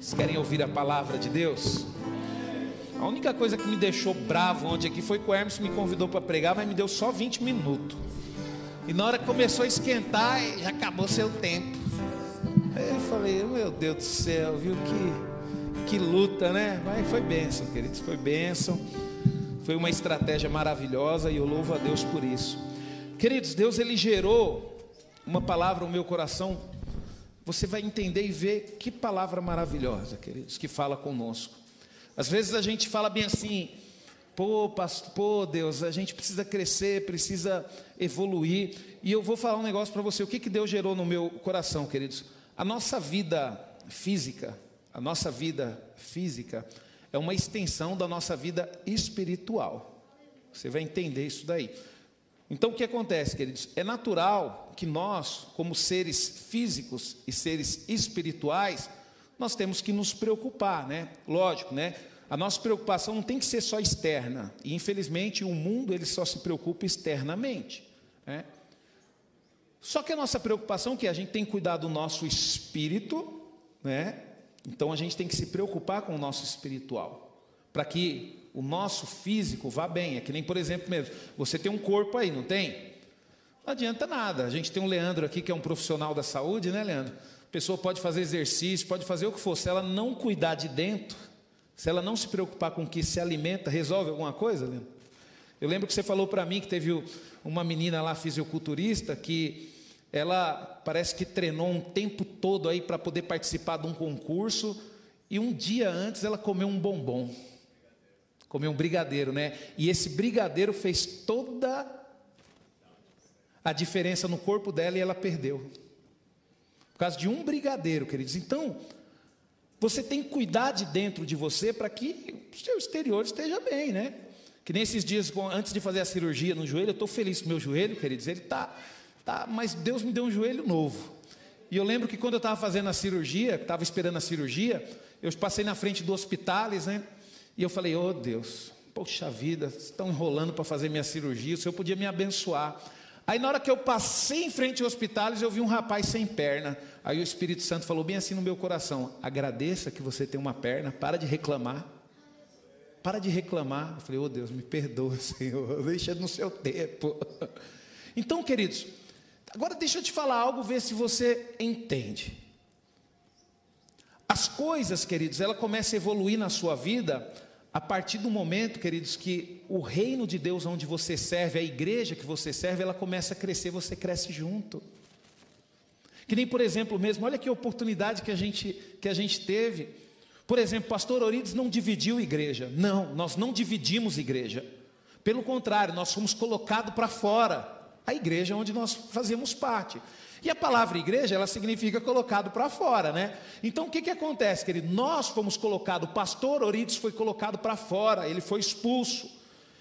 Vocês querem ouvir a palavra de Deus? A única coisa que me deixou bravo ontem aqui foi que o Hermes me convidou para pregar, mas me deu só 20 minutos. E na hora que começou a esquentar, já acabou seu tempo. Aí eu falei, meu Deus do céu, viu que, que luta, né? Mas foi bênção, queridos, foi bênção. Foi uma estratégia maravilhosa e eu louvo a Deus por isso. Queridos, Deus ele gerou uma palavra no meu coração você vai entender e ver que palavra maravilhosa, queridos, que fala conosco. Às vezes a gente fala bem assim, pô, pastor, pô, Deus, a gente precisa crescer, precisa evoluir. E eu vou falar um negócio para você. O que, que Deus gerou no meu coração, queridos? A nossa vida física, a nossa vida física é uma extensão da nossa vida espiritual. Você vai entender isso daí. Então o que acontece, queridos? É natural que nós, como seres físicos e seres espirituais, nós temos que nos preocupar, né? Lógico, né? A nossa preocupação não tem que ser só externa. E infelizmente o mundo ele só se preocupa externamente, né? Só que a nossa preocupação é que a gente tem que cuidar do nosso espírito, né? Então a gente tem que se preocupar com o nosso espiritual, para que o nosso físico vá bem. É que nem, por exemplo, mesmo, você tem um corpo aí, não tem? Não adianta nada. A gente tem um Leandro aqui que é um profissional da saúde, né, Leandro? A pessoa pode fazer exercício, pode fazer o que for. Se ela não cuidar de dentro, se ela não se preocupar com o que se alimenta, resolve alguma coisa, Leandro? Eu lembro que você falou para mim que teve uma menina lá, fisiculturista, que ela parece que treinou um tempo todo aí para poder participar de um concurso, e um dia antes ela comeu um bombom comeu um brigadeiro, né? E esse brigadeiro fez toda a diferença no corpo dela e ela perdeu. Por causa de um brigadeiro, queridos. Então, você tem que cuidar de dentro de você para que o seu exterior esteja bem, né? Que nesses dias, antes de fazer a cirurgia no joelho, eu estou feliz com o meu joelho, queridos. Ele está, tá, mas Deus me deu um joelho novo. E eu lembro que quando eu estava fazendo a cirurgia, estava esperando a cirurgia, eu passei na frente do hospitais, né? E eu falei, oh Deus, poxa vida, estão enrolando para fazer minha cirurgia, o Senhor podia me abençoar. Aí na hora que eu passei em frente aos hospitais, eu vi um rapaz sem perna. Aí o Espírito Santo falou bem assim no meu coração: agradeça que você tem uma perna, para de reclamar. Para de reclamar. Eu falei, oh Deus, me perdoa, Senhor, deixa no seu tempo. Então, queridos, agora deixa eu te falar algo, ver se você entende. As coisas, queridos, ela começa a evoluir na sua vida a partir do momento, queridos, que o reino de Deus onde você serve, a igreja que você serve, ela começa a crescer, você cresce junto. Que nem, por exemplo, mesmo, olha que oportunidade que a gente, que a gente teve. Por exemplo, pastor Orides não dividiu igreja. Não, nós não dividimos igreja. Pelo contrário, nós fomos colocados para fora. A igreja onde nós fazemos parte. E a palavra igreja, ela significa colocado para fora, né? Então o que, que acontece, querido? Nós fomos colocados, o pastor Orides foi colocado para fora, ele foi expulso.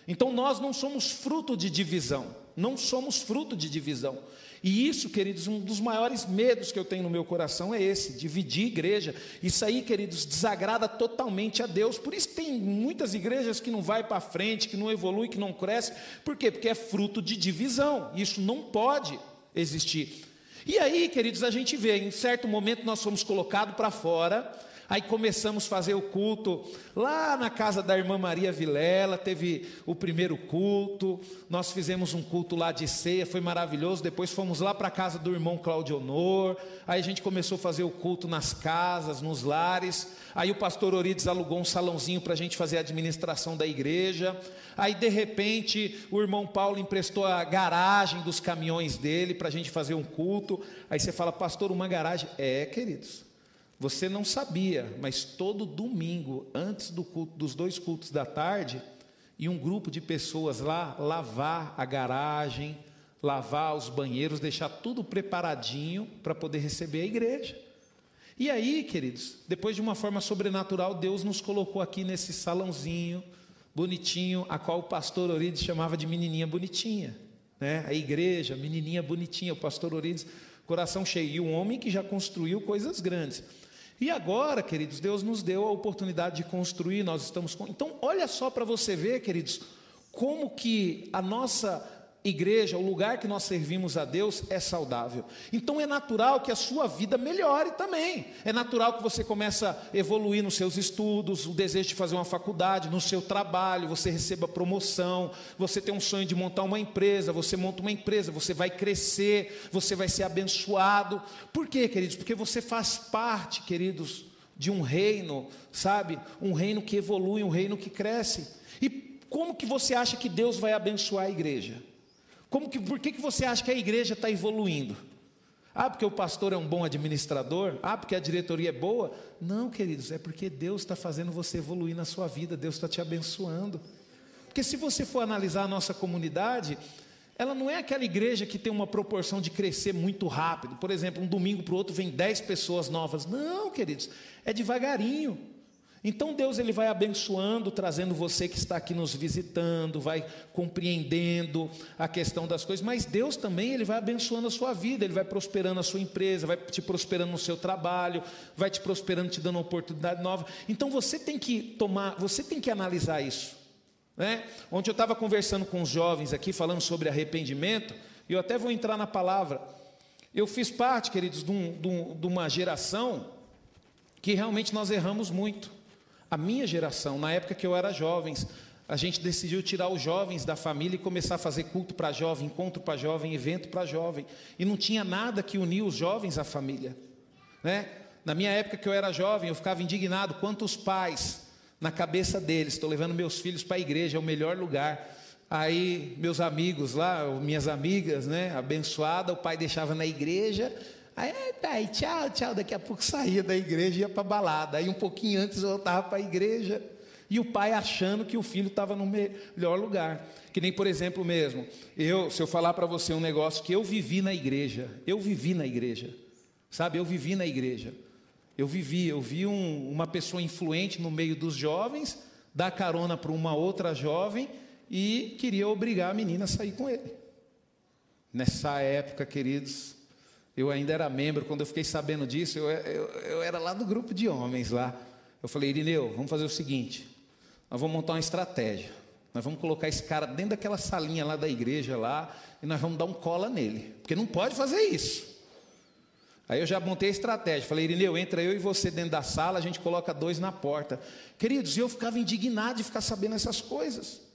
Então nós não somos fruto de divisão, não somos fruto de divisão. E isso, queridos, um dos maiores medos que eu tenho no meu coração é esse, dividir igreja. Isso aí, queridos, desagrada totalmente a Deus. Por isso tem muitas igrejas que não vai para frente, que não evolui, que não cresce. Por quê? Porque é fruto de divisão. Isso não pode existir. E aí, queridos, a gente vê, em certo momento nós fomos colocados para fora, aí começamos a fazer o culto lá na casa da irmã Maria Vilela, teve o primeiro culto, nós fizemos um culto lá de ceia, foi maravilhoso, depois fomos lá para a casa do irmão Claudio Honor, aí a gente começou a fazer o culto nas casas, nos lares, aí o pastor Orides alugou um salãozinho para a gente fazer a administração da igreja, Aí de repente o irmão Paulo emprestou a garagem dos caminhões dele para a gente fazer um culto. Aí você fala, pastor, uma garagem. É, queridos. Você não sabia, mas todo domingo, antes do culto, dos dois cultos da tarde, e um grupo de pessoas lá lavar a garagem, lavar os banheiros, deixar tudo preparadinho para poder receber a igreja. E aí, queridos, depois de uma forma sobrenatural, Deus nos colocou aqui nesse salãozinho, bonitinho, a qual o pastor Orides chamava de menininha bonitinha. Né? A igreja, menininha bonitinha, o pastor Orides, coração cheio. E um homem que já construiu coisas grandes. E agora, queridos, Deus nos deu a oportunidade de construir, nós estamos. Então, olha só para você ver, queridos, como que a nossa igreja, o lugar que nós servimos a Deus é saudável. Então é natural que a sua vida melhore também. É natural que você comece a evoluir nos seus estudos, o desejo de fazer uma faculdade, no seu trabalho, você receba promoção, você tem um sonho de montar uma empresa, você monta uma empresa, você vai crescer, você vai ser abençoado. Por quê, queridos? Porque você faz parte, queridos, de um reino, sabe? Um reino que evolui, um reino que cresce. E como que você acha que Deus vai abençoar a igreja? Como que, por que, que você acha que a igreja está evoluindo? Ah, porque o pastor é um bom administrador? Ah, porque a diretoria é boa? Não, queridos, é porque Deus está fazendo você evoluir na sua vida, Deus está te abençoando. Porque se você for analisar a nossa comunidade, ela não é aquela igreja que tem uma proporção de crescer muito rápido. Por exemplo, um domingo para o outro vem dez pessoas novas. Não, queridos, é devagarinho. Então Deus ele vai abençoando, trazendo você que está aqui nos visitando, vai compreendendo a questão das coisas, mas Deus também ele vai abençoando a sua vida, ele vai prosperando a sua empresa, vai te prosperando no seu trabalho, vai te prosperando, te dando uma oportunidade nova. Então você tem que tomar, você tem que analisar isso. Né? Ontem eu estava conversando com os jovens aqui, falando sobre arrependimento, e eu até vou entrar na palavra. Eu fiz parte, queridos, de, um, de uma geração que realmente nós erramos muito. A minha geração, na época que eu era jovens, a gente decidiu tirar os jovens da família e começar a fazer culto para jovem, encontro para jovem, evento para jovem. E não tinha nada que unia os jovens à família. Né? Na minha época que eu era jovem, eu ficava indignado quantos pais, na cabeça deles, estou levando meus filhos para a igreja, é o melhor lugar. Aí meus amigos lá, minhas amigas, né, abençoada, o pai deixava na igreja, Aí, pai, tchau, tchau. Daqui a pouco saía da igreja e ia para balada. Aí um pouquinho antes voltava para a igreja. E o pai achando que o filho estava no melhor lugar. Que nem, por exemplo, mesmo, eu, se eu falar para você um negócio que eu vivi na igreja, eu vivi na igreja, sabe? Eu vivi na igreja. Eu vivi, eu vi um, uma pessoa influente no meio dos jovens, dar carona para uma outra jovem e queria obrigar a menina a sair com ele. Nessa época, queridos, eu ainda era membro, quando eu fiquei sabendo disso, eu, eu, eu era lá do grupo de homens lá. Eu falei, Irineu, vamos fazer o seguinte: nós vamos montar uma estratégia. Nós vamos colocar esse cara dentro daquela salinha lá da igreja lá e nós vamos dar um cola nele, porque não pode fazer isso. Aí eu já montei a estratégia. Falei, Irineu, entra eu e você dentro da sala, a gente coloca dois na porta. Queridos, eu ficava indignado de ficar sabendo essas coisas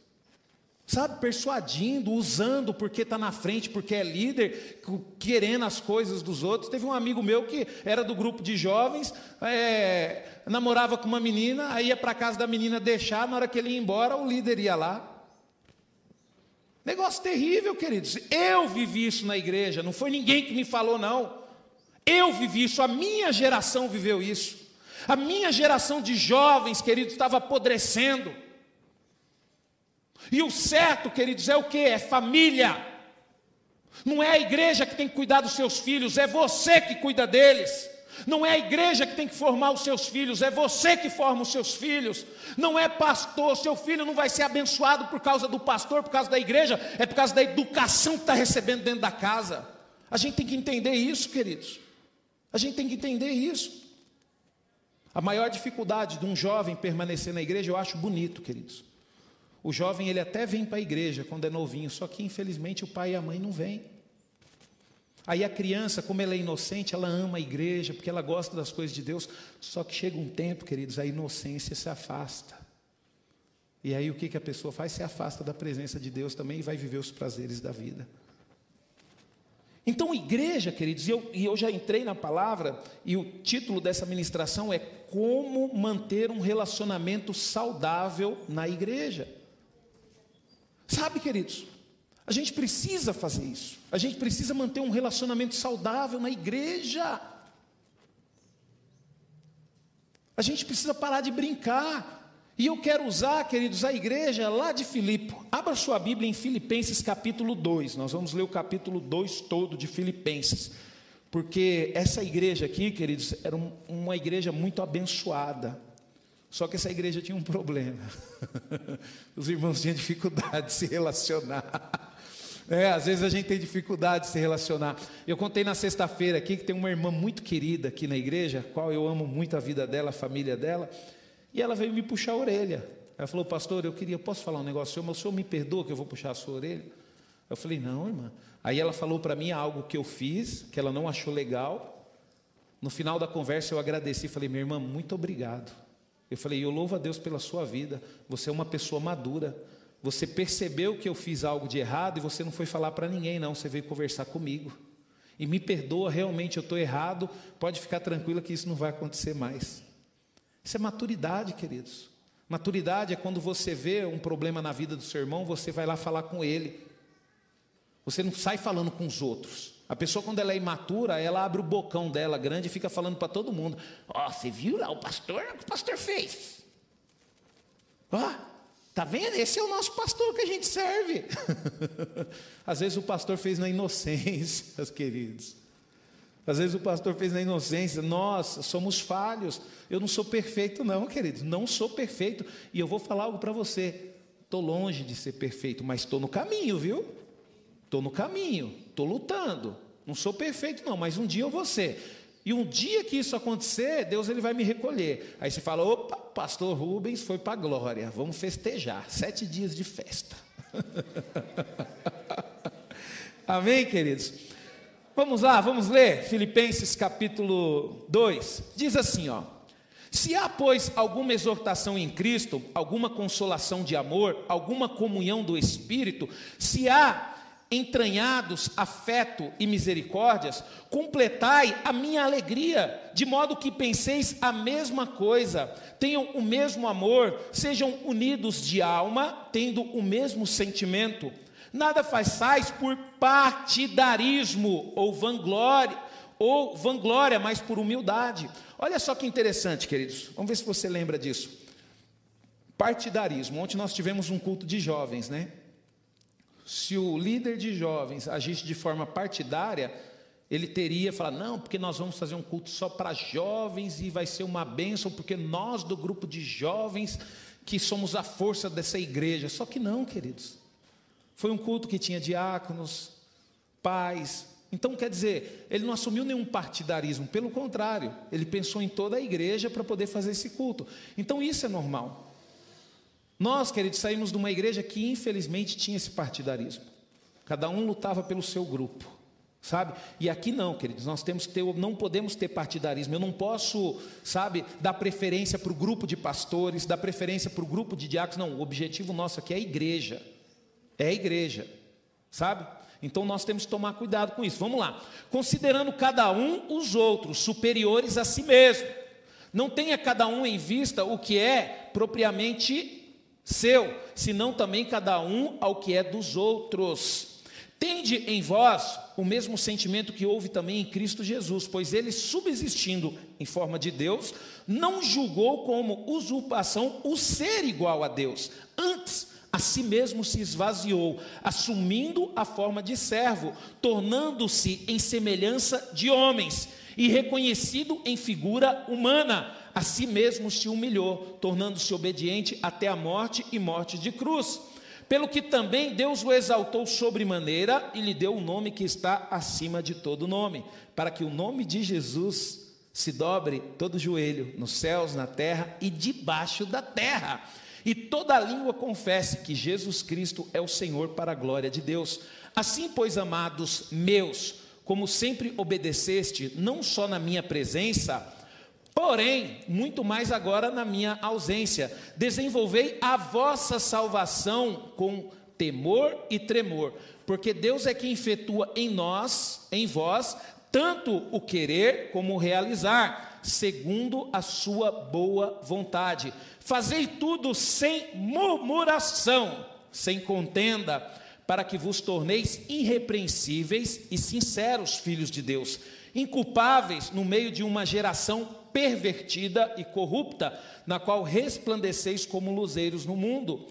sabe, persuadindo, usando porque está na frente, porque é líder, querendo as coisas dos outros. Teve um amigo meu que era do grupo de jovens, é, namorava com uma menina, aí ia para casa da menina deixar, na hora que ele ia embora, o líder ia lá. Negócio terrível, queridos. Eu vivi isso na igreja, não foi ninguém que me falou, não. Eu vivi isso, a minha geração viveu isso. A minha geração de jovens, queridos, estava apodrecendo. E o certo, queridos, é o que? É família. Não é a igreja que tem que cuidar dos seus filhos, é você que cuida deles. Não é a igreja que tem que formar os seus filhos, é você que forma os seus filhos. Não é pastor, seu filho não vai ser abençoado por causa do pastor, por causa da igreja, é por causa da educação que está recebendo dentro da casa. A gente tem que entender isso, queridos. A gente tem que entender isso. A maior dificuldade de um jovem permanecer na igreja, eu acho bonito, queridos. O jovem ele até vem para a igreja quando é novinho, só que infelizmente o pai e a mãe não vêm. Aí a criança, como ela é inocente, ela ama a igreja, porque ela gosta das coisas de Deus. Só que chega um tempo, queridos, a inocência se afasta. E aí o que, que a pessoa faz? Se afasta da presença de Deus também e vai viver os prazeres da vida. Então, igreja, queridos, e eu, e eu já entrei na palavra, e o título dessa ministração é Como manter um relacionamento saudável na igreja. Sabe, queridos, a gente precisa fazer isso. A gente precisa manter um relacionamento saudável na igreja. A gente precisa parar de brincar. E eu quero usar, queridos, a igreja lá de Filipe. Abra sua Bíblia em Filipenses capítulo 2. Nós vamos ler o capítulo 2 todo de Filipenses. Porque essa igreja aqui, queridos, era uma igreja muito abençoada. Só que essa igreja tinha um problema. Os irmãos tinham dificuldade de se relacionar. É, às vezes a gente tem dificuldade de se relacionar. Eu contei na sexta-feira aqui que tem uma irmã muito querida aqui na igreja, qual eu amo muito a vida dela, a família dela, e ela veio me puxar a orelha. Ela falou, pastor, eu queria, posso falar um negócio, mas o senhor me perdoa que eu vou puxar a sua orelha? Eu falei: Não, irmã. Aí ela falou para mim algo que eu fiz, que ela não achou legal. No final da conversa eu agradeci, falei: Minha irmã, muito obrigado. Eu falei: Eu louvo a Deus pela sua vida. Você é uma pessoa madura. Você percebeu que eu fiz algo de errado e você não foi falar para ninguém, não. Você veio conversar comigo. E me perdoa, realmente eu estou errado. Pode ficar tranquila que isso não vai acontecer mais. Isso é maturidade, queridos. Maturidade é quando você vê um problema na vida do seu irmão, você vai lá falar com ele. Você não sai falando com os outros. A pessoa, quando ela é imatura, ela abre o bocão dela grande e fica falando para todo mundo: Ó, oh, você viu lá o pastor? O que o pastor fez? Ó, oh, tá vendo? Esse é o nosso pastor que a gente serve. Às vezes o pastor fez na inocência, meus queridos. Às vezes o pastor fez na inocência, nós somos falhos. Eu não sou perfeito, não, queridos, não sou perfeito. E eu vou falar algo para você: estou longe de ser perfeito, mas estou no caminho, viu? Estou no caminho, estou lutando. Não sou perfeito, não, mas um dia eu vou ser. E um dia que isso acontecer, Deus ele vai me recolher. Aí você fala: opa, pastor Rubens foi para a glória, vamos festejar. Sete dias de festa. Amém, queridos? Vamos lá, vamos ler Filipenses capítulo 2. Diz assim, ó: Se há, pois, alguma exortação em Cristo, alguma consolação de amor, alguma comunhão do espírito, se há entranhados afeto e misericórdias, completai a minha alegria, de modo que penseis a mesma coisa, tenham o mesmo amor, sejam unidos de alma, tendo o mesmo sentimento Nada façais por partidarismo ou vanglória, ou vanglória, mas por humildade. Olha só que interessante, queridos. Vamos ver se você lembra disso. Partidarismo. Ontem nós tivemos um culto de jovens, né? Se o líder de jovens agisse de forma partidária, ele teria falado: não, porque nós vamos fazer um culto só para jovens e vai ser uma bênção, porque nós do grupo de jovens que somos a força dessa igreja. Só que não, queridos. Foi um culto que tinha diáconos, pais. Então, quer dizer, ele não assumiu nenhum partidarismo, pelo contrário, ele pensou em toda a igreja para poder fazer esse culto. Então, isso é normal. Nós, queridos, saímos de uma igreja que infelizmente tinha esse partidarismo. Cada um lutava pelo seu grupo, sabe? E aqui não, queridos, nós temos que ter, não podemos ter partidarismo. Eu não posso, sabe, dar preferência para o grupo de pastores, dar preferência para o grupo de diáconos. Não, o objetivo nosso aqui é a igreja é a igreja, sabe? Então nós temos que tomar cuidado com isso. Vamos lá. Considerando cada um os outros superiores a si mesmo. Não tenha cada um em vista o que é propriamente seu, senão também cada um ao que é dos outros. Tende em vós o mesmo sentimento que houve também em Cristo Jesus, pois ele, subsistindo em forma de Deus, não julgou como usurpação o ser igual a Deus. Antes, a si mesmo se esvaziou, assumindo a forma de servo, tornando-se em semelhança de homens e reconhecido em figura humana, a si mesmo se humilhou, tornando-se obediente até a morte e morte de cruz. Pelo que também Deus o exaltou sobremaneira e lhe deu o um nome que está acima de todo nome, para que o nome de Jesus se dobre todo joelho, nos céus, na terra e debaixo da terra e toda língua confesse que Jesus Cristo é o Senhor para a glória de Deus. Assim, pois, amados meus, como sempre obedeceste, não só na minha presença, porém, muito mais agora na minha ausência, desenvolvei a vossa salvação com temor e tremor, porque Deus é quem efetua em nós, em vós, tanto o querer como o realizar, segundo a sua boa vontade. Fazei tudo sem murmuração, sem contenda, para que vos torneis irrepreensíveis e sinceros filhos de Deus, inculpáveis no meio de uma geração pervertida e corrupta, na qual resplandeceis como luzeiros no mundo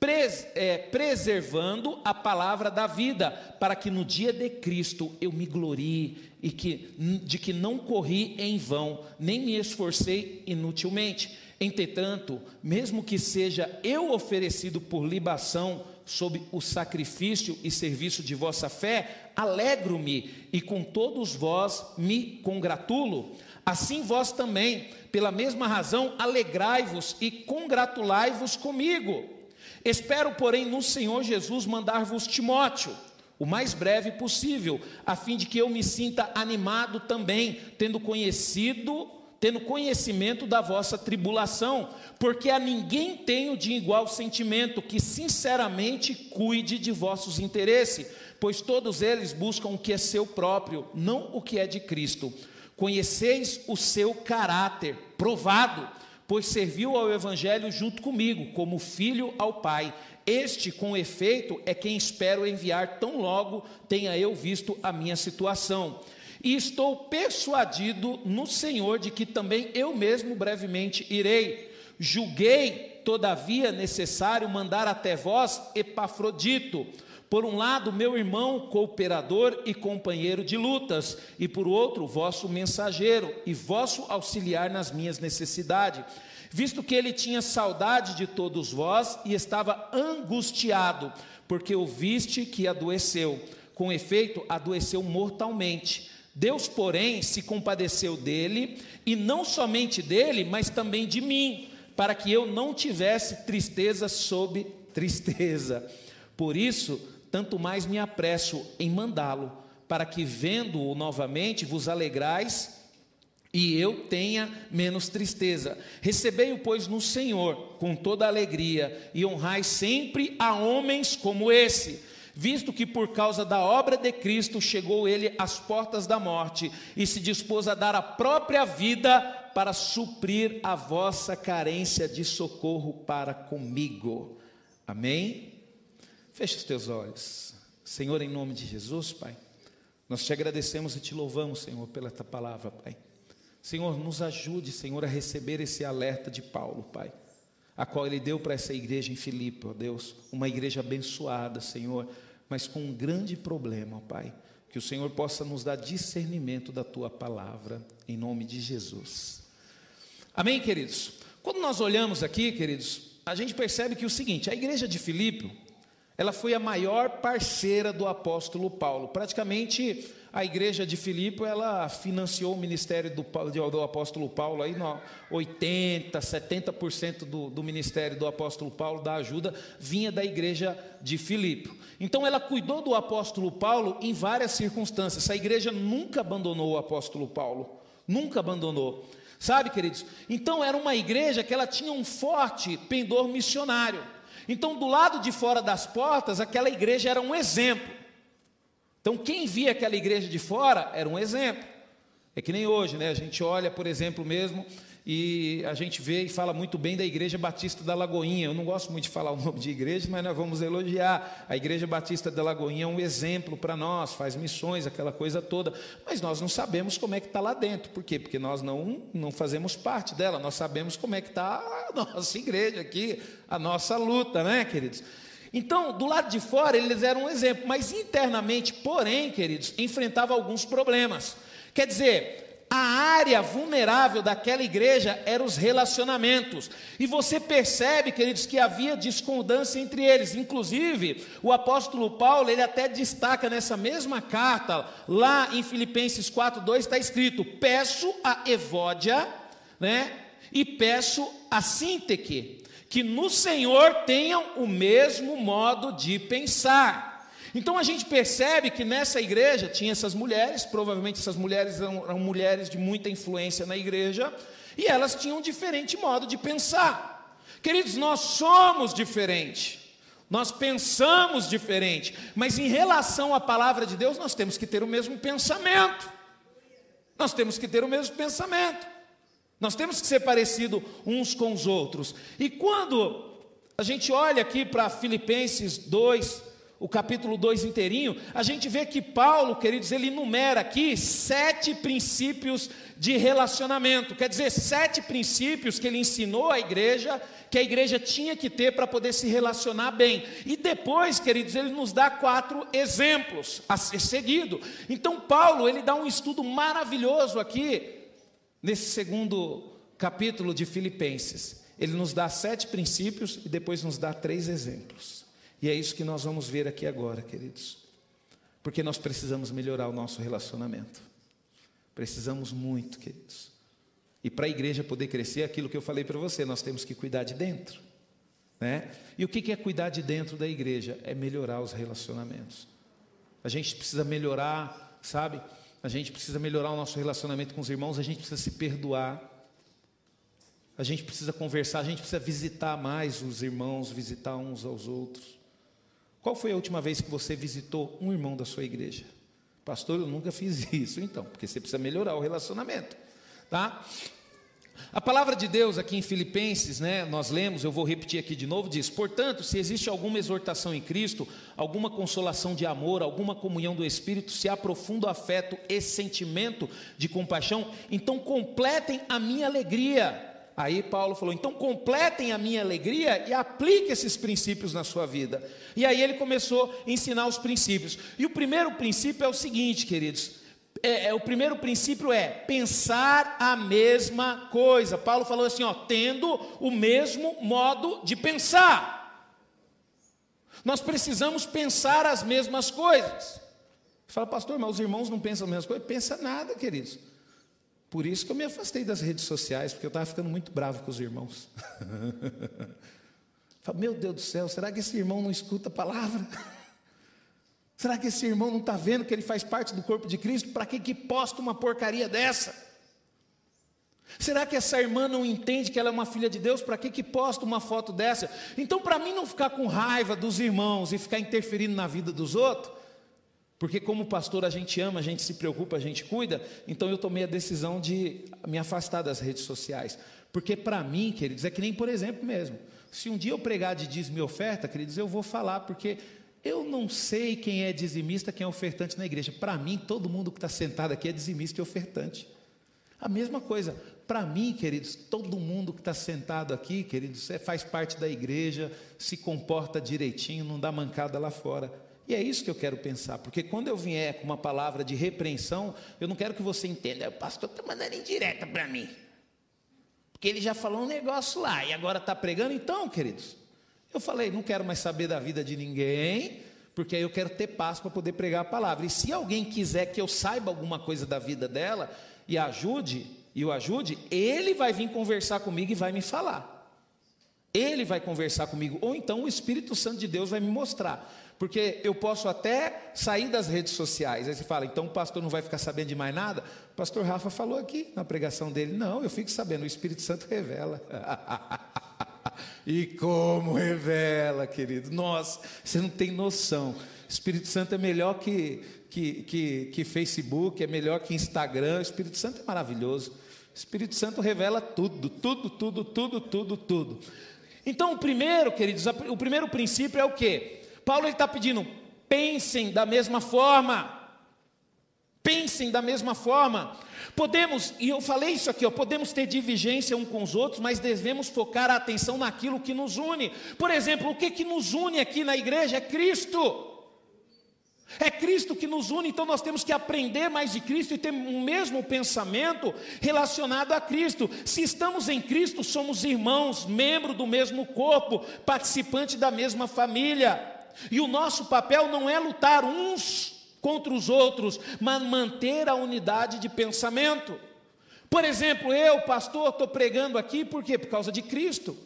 pres, é, preservando a palavra da vida, para que no dia de Cristo eu me glorie e que, de que não corri em vão, nem me esforcei inutilmente. Entretanto, mesmo que seja eu oferecido por libação sob o sacrifício e serviço de vossa fé, alegro-me e com todos vós me congratulo. Assim vós também, pela mesma razão, alegrai-vos e congratulai-vos comigo. Espero, porém, no Senhor Jesus mandar-vos Timóteo, o mais breve possível, a fim de que eu me sinta animado também, tendo conhecido, tendo conhecimento da vossa tribulação, porque a ninguém tenho de igual sentimento que sinceramente cuide de vossos interesses, pois todos eles buscam o que é seu próprio, não o que é de Cristo. Conheceis o seu caráter, provado, pois serviu ao Evangelho junto comigo, como filho ao Pai. Este, com efeito, é quem espero enviar tão logo tenha eu visto a minha situação. E estou persuadido no Senhor de que também eu mesmo brevemente irei. Julguei, todavia, necessário mandar até vós Epafrodito por um lado, meu irmão cooperador e companheiro de lutas, e por outro, vosso mensageiro e vosso auxiliar nas minhas necessidades, visto que ele tinha saudade de todos vós e estava angustiado, porque ouviste que adoeceu. Com efeito, adoeceu mortalmente. Deus, porém, se compadeceu dele, e não somente dele, mas também de mim, para que eu não tivesse tristeza sob tristeza. Por isso, tanto mais me apresso em mandá-lo, para que, vendo-o novamente, vos alegrais e eu tenha menos tristeza. Recebei-o, pois, no Senhor com toda alegria e honrai sempre a homens como esse, visto que por causa da obra de Cristo chegou ele às portas da morte e se dispôs a dar a própria vida para suprir a vossa carência de socorro para comigo. Amém? Feche os teus olhos. Senhor, em nome de Jesus, Pai, nós te agradecemos e te louvamos, Senhor, pela tua palavra, Pai. Senhor, nos ajude, Senhor, a receber esse alerta de Paulo, Pai, a qual ele deu para essa igreja em Filipe, ó Deus, uma igreja abençoada, Senhor, mas com um grande problema, ó Pai. Que o Senhor possa nos dar discernimento da tua palavra, em nome de Jesus. Amém, queridos? Quando nós olhamos aqui, queridos, a gente percebe que o seguinte: a igreja de Filipe, ela foi a maior parceira do apóstolo Paulo. Praticamente a igreja de Filipe, ela financiou o ministério do, do apóstolo Paulo, aí no 80%, 70% do, do ministério do apóstolo Paulo, da ajuda, vinha da igreja de Filipe. Então ela cuidou do apóstolo Paulo em várias circunstâncias. Essa igreja nunca abandonou o apóstolo Paulo, nunca abandonou. Sabe, queridos? Então era uma igreja que ela tinha um forte pendor missionário. Então, do lado de fora das portas, aquela igreja era um exemplo. Então, quem via aquela igreja de fora era um exemplo. É que nem hoje, né? A gente olha, por exemplo, mesmo, e a gente vê e fala muito bem da Igreja Batista da Lagoinha. Eu não gosto muito de falar o nome de igreja, mas nós vamos elogiar. A Igreja Batista da Lagoinha é um exemplo para nós, faz missões, aquela coisa toda. Mas nós não sabemos como é que está lá dentro. Por quê? Porque nós não, não fazemos parte dela. Nós sabemos como é que está a nossa igreja aqui, a nossa luta, né, queridos? Então, do lado de fora, eles eram um exemplo, mas internamente, porém, queridos, enfrentava alguns problemas. Quer dizer, a área vulnerável daquela igreja eram os relacionamentos. E você percebe, queridos, que havia discordância entre eles. Inclusive, o apóstolo Paulo, ele até destaca nessa mesma carta, lá em Filipenses 4:2 está escrito: "Peço a Evódia, né? E peço a Sinteque, que no Senhor tenham o mesmo modo de pensar." Então a gente percebe que nessa igreja tinha essas mulheres, provavelmente essas mulheres eram, eram, mulheres de muita influência na igreja, e elas tinham um diferente modo de pensar. Queridos, nós somos diferentes, nós pensamos diferente, mas em relação à palavra de Deus, nós temos que ter o mesmo pensamento. Nós temos que ter o mesmo pensamento. Nós temos que ser parecidos uns com os outros. E quando a gente olha aqui para Filipenses 2, o capítulo 2 inteirinho, a gente vê que Paulo, queridos, ele enumera aqui sete princípios de relacionamento, quer dizer, sete princípios que ele ensinou à igreja, que a igreja tinha que ter para poder se relacionar bem. E depois, queridos, ele nos dá quatro exemplos a ser seguido. Então, Paulo, ele dá um estudo maravilhoso aqui, nesse segundo capítulo de Filipenses. Ele nos dá sete princípios e depois nos dá três exemplos. E é isso que nós vamos ver aqui agora, queridos. Porque nós precisamos melhorar o nosso relacionamento. Precisamos muito, queridos. E para a igreja poder crescer, aquilo que eu falei para você, nós temos que cuidar de dentro. Né? E o que é cuidar de dentro da igreja? É melhorar os relacionamentos. A gente precisa melhorar, sabe? A gente precisa melhorar o nosso relacionamento com os irmãos, a gente precisa se perdoar. A gente precisa conversar, a gente precisa visitar mais os irmãos, visitar uns aos outros. Qual foi a última vez que você visitou um irmão da sua igreja? Pastor, eu nunca fiz isso, então, porque você precisa melhorar o relacionamento, tá? A palavra de Deus aqui em Filipenses, né, nós lemos, eu vou repetir aqui de novo, diz: Portanto, se existe alguma exortação em Cristo, alguma consolação de amor, alguma comunhão do Espírito, se há profundo afeto e sentimento de compaixão, então completem a minha alegria. Aí Paulo falou: então completem a minha alegria e aplique esses princípios na sua vida. E aí ele começou a ensinar os princípios. E o primeiro princípio é o seguinte, queridos: é, é, o primeiro princípio é pensar a mesma coisa. Paulo falou assim, ó, tendo o mesmo modo de pensar. Nós precisamos pensar as mesmas coisas. Fala, pastor, mas os irmãos não pensam as mesmas coisas? Pensa nada, queridos. Por isso que eu me afastei das redes sociais, porque eu estava ficando muito bravo com os irmãos. Fala, meu Deus do céu, será que esse irmão não escuta a palavra? Será que esse irmão não está vendo que ele faz parte do corpo de Cristo? Para que, que posta uma porcaria dessa? Será que essa irmã não entende que ela é uma filha de Deus? Para que, que posta uma foto dessa? Então, para mim não ficar com raiva dos irmãos e ficar interferindo na vida dos outros, porque como pastor a gente ama, a gente se preocupa, a gente cuida, então eu tomei a decisão de me afastar das redes sociais. Porque para mim, queridos, é que nem por exemplo mesmo. Se um dia eu pregar de dízimo e oferta, queridos, eu vou falar, porque eu não sei quem é dizimista, quem é ofertante na igreja. Para mim, todo mundo que está sentado aqui é dizimista e ofertante. A mesma coisa. Para mim, queridos, todo mundo que está sentado aqui, queridos, é, faz parte da igreja, se comporta direitinho, não dá mancada lá fora. E é isso que eu quero pensar, porque quando eu vier com uma palavra de repreensão, eu não quero que você entenda, o pastor está mandando indireta para mim. Porque ele já falou um negócio lá e agora está pregando, então, queridos, eu falei, não quero mais saber da vida de ninguém, porque aí eu quero ter paz para poder pregar a palavra. E se alguém quiser que eu saiba alguma coisa da vida dela e ajude, e o ajude, ele vai vir conversar comigo e vai me falar. Ele vai conversar comigo, ou então o Espírito Santo de Deus vai me mostrar. Porque eu posso até sair das redes sociais. Aí você fala, então o pastor não vai ficar sabendo de mais nada? O pastor Rafa falou aqui na pregação dele. Não, eu fico sabendo, o Espírito Santo revela. E como revela, querido. Nossa, você não tem noção. Espírito Santo é melhor que, que, que, que Facebook, é melhor que Instagram. Espírito Santo é maravilhoso. Espírito Santo revela tudo, tudo, tudo, tudo, tudo, tudo. Então, o primeiro, queridos, o primeiro princípio é o que? Paulo está pedindo, pensem da mesma forma. Pensem da mesma forma. Podemos, e eu falei isso aqui, ó, podemos ter divergência um com os outros, mas devemos focar a atenção naquilo que nos une. Por exemplo, o que, que nos une aqui na igreja é Cristo. É Cristo que nos une, então nós temos que aprender mais de Cristo e ter o mesmo pensamento relacionado a Cristo. Se estamos em Cristo, somos irmãos, membro do mesmo corpo, participante da mesma família. E o nosso papel não é lutar uns contra os outros, mas manter a unidade de pensamento. Por exemplo, eu, pastor, estou pregando aqui por quê? Por causa de Cristo.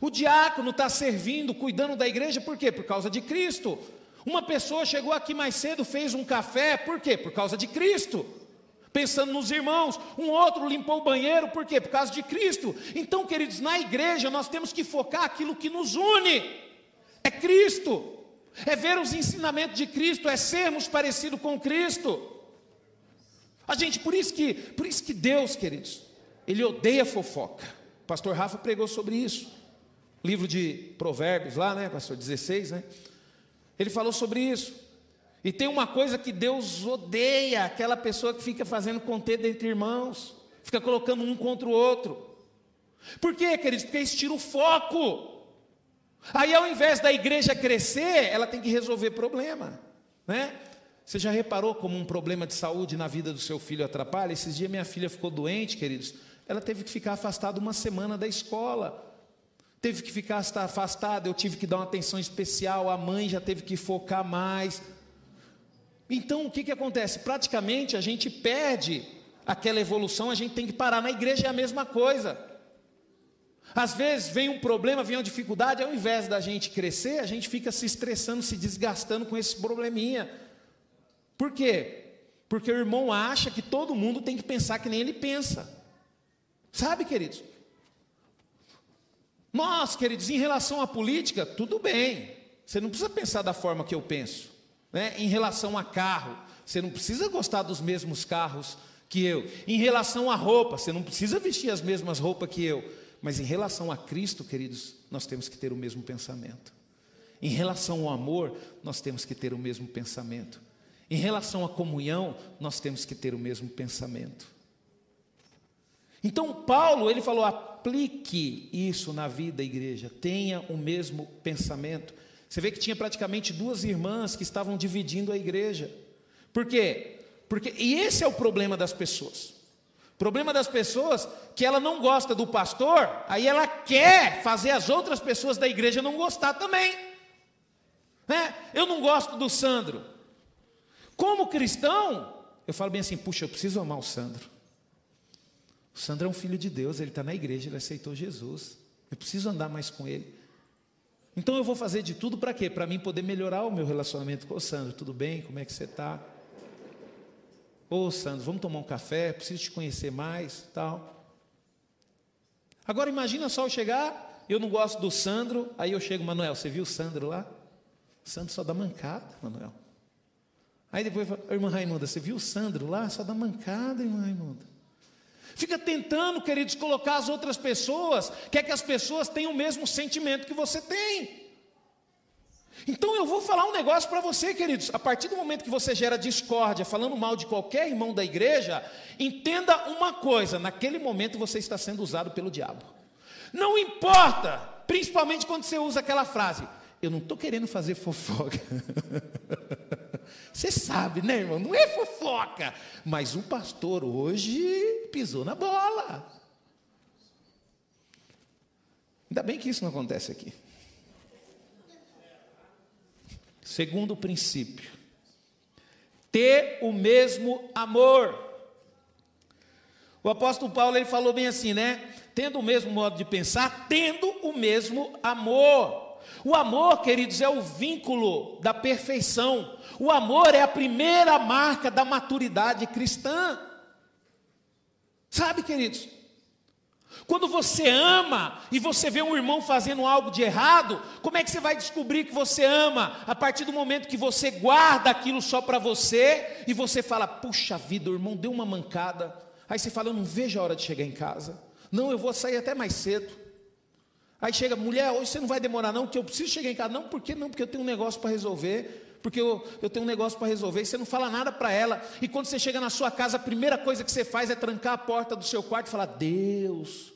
O diácono está servindo, cuidando da igreja, por quê? Por causa de Cristo. Uma pessoa chegou aqui mais cedo, fez um café, por quê? Por causa de Cristo. Pensando nos irmãos, um outro limpou o banheiro, por quê? Por causa de Cristo. Então, queridos, na igreja nós temos que focar aquilo que nos une, é Cristo é ver os ensinamentos de Cristo, é sermos parecidos com Cristo. A gente, por isso que, por isso que Deus, queridos, ele odeia fofoca. O pastor Rafa pregou sobre isso. Livro de Provérbios lá, né, pastor 16, né? Ele falou sobre isso. E tem uma coisa que Deus odeia, aquela pessoa que fica fazendo contenda entre irmãos, fica colocando um contra o outro. Por quê, queridos? Porque isso tira o foco. Aí, ao invés da igreja crescer, ela tem que resolver problema, né? Você já reparou como um problema de saúde na vida do seu filho atrapalha? Esses dias minha filha ficou doente, queridos. Ela teve que ficar afastada uma semana da escola. Teve que ficar afastada, eu tive que dar uma atenção especial, a mãe já teve que focar mais. Então, o que, que acontece? Praticamente a gente perde aquela evolução, a gente tem que parar. Na igreja é a mesma coisa. Às vezes vem um problema, vem uma dificuldade, ao invés da gente crescer, a gente fica se estressando, se desgastando com esse probleminha. Por quê? Porque o irmão acha que todo mundo tem que pensar que nem ele pensa. Sabe, queridos? Nós, queridos, em relação à política, tudo bem. Você não precisa pensar da forma que eu penso. Né? Em relação a carro, você não precisa gostar dos mesmos carros que eu. Em relação à roupa, você não precisa vestir as mesmas roupas que eu. Mas em relação a Cristo, queridos, nós temos que ter o mesmo pensamento. Em relação ao amor, nós temos que ter o mesmo pensamento. Em relação à comunhão, nós temos que ter o mesmo pensamento. Então, Paulo, ele falou: aplique isso na vida da igreja, tenha o mesmo pensamento. Você vê que tinha praticamente duas irmãs que estavam dividindo a igreja. Por quê? Porque, e esse é o problema das pessoas. Problema das pessoas que ela não gosta do pastor, aí ela quer fazer as outras pessoas da igreja não gostar também. Né? Eu não gosto do Sandro. Como cristão, eu falo bem assim: puxa, eu preciso amar o Sandro. O Sandro é um filho de Deus, ele está na igreja, ele aceitou Jesus. Eu preciso andar mais com ele. Então eu vou fazer de tudo para quê? Para mim poder melhorar o meu relacionamento com o Sandro. Tudo bem? Como é que você está? Ô Sandro, vamos tomar um café, preciso te conhecer mais, tal. Agora imagina só eu chegar, eu não gosto do Sandro, aí eu chego, Manuel, você viu o Sandro lá? O Sandro só dá mancada, Manuel. Aí depois, irmã Raimunda, você viu o Sandro lá? Só dá mancada, irmã Raimunda. Fica tentando, queridos, colocar as outras pessoas, quer que as pessoas tenham o mesmo sentimento que você tem. Então eu vou falar um negócio para você, queridos. A partir do momento que você gera discórdia, falando mal de qualquer irmão da igreja, entenda uma coisa: naquele momento você está sendo usado pelo diabo. Não importa, principalmente quando você usa aquela frase: Eu não estou querendo fazer fofoca. Você sabe, né, irmão? Não é fofoca. Mas o pastor hoje pisou na bola. Ainda bem que isso não acontece aqui. Segundo princípio, ter o mesmo amor. O apóstolo Paulo ele falou bem assim, né? Tendo o mesmo modo de pensar, tendo o mesmo amor. O amor, queridos, é o vínculo da perfeição. O amor é a primeira marca da maturidade cristã. Sabe, queridos? Quando você ama e você vê um irmão fazendo algo de errado, como é que você vai descobrir que você ama? A partir do momento que você guarda aquilo só para você e você fala: puxa vida, o irmão deu uma mancada. Aí você fala: eu não vejo a hora de chegar em casa. Não, eu vou sair até mais cedo. Aí chega, mulher, hoje você não vai demorar não, que eu preciso chegar em casa. Não, por que não? Porque eu tenho um negócio para resolver. Porque eu, eu tenho um negócio para resolver. E você não fala nada para ela. E quando você chega na sua casa, a primeira coisa que você faz é trancar a porta do seu quarto e falar: Deus,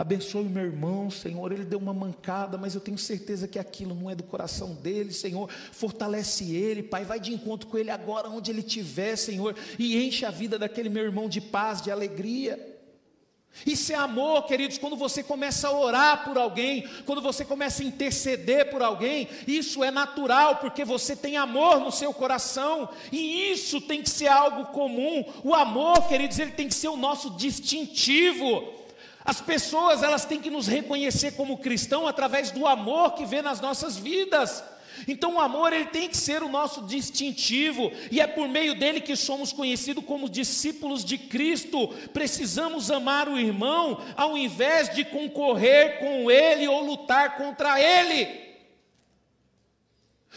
abençoe o meu irmão, Senhor. Ele deu uma mancada, mas eu tenho certeza que aquilo não é do coração dele, Senhor. Fortalece ele, Pai. Vai de encontro com ele agora, onde ele estiver, Senhor. E enche a vida daquele meu irmão de paz, de alegria. Isso é amor, queridos, quando você começa a orar por alguém, quando você começa a interceder por alguém, isso é natural, porque você tem amor no seu coração, e isso tem que ser algo comum. O amor, queridos, ele tem que ser o nosso distintivo. As pessoas, elas têm que nos reconhecer como cristão através do amor que vê nas nossas vidas. Então o amor ele tem que ser o nosso distintivo e é por meio dele que somos conhecidos como discípulos de Cristo. Precisamos amar o irmão ao invés de concorrer com ele ou lutar contra ele.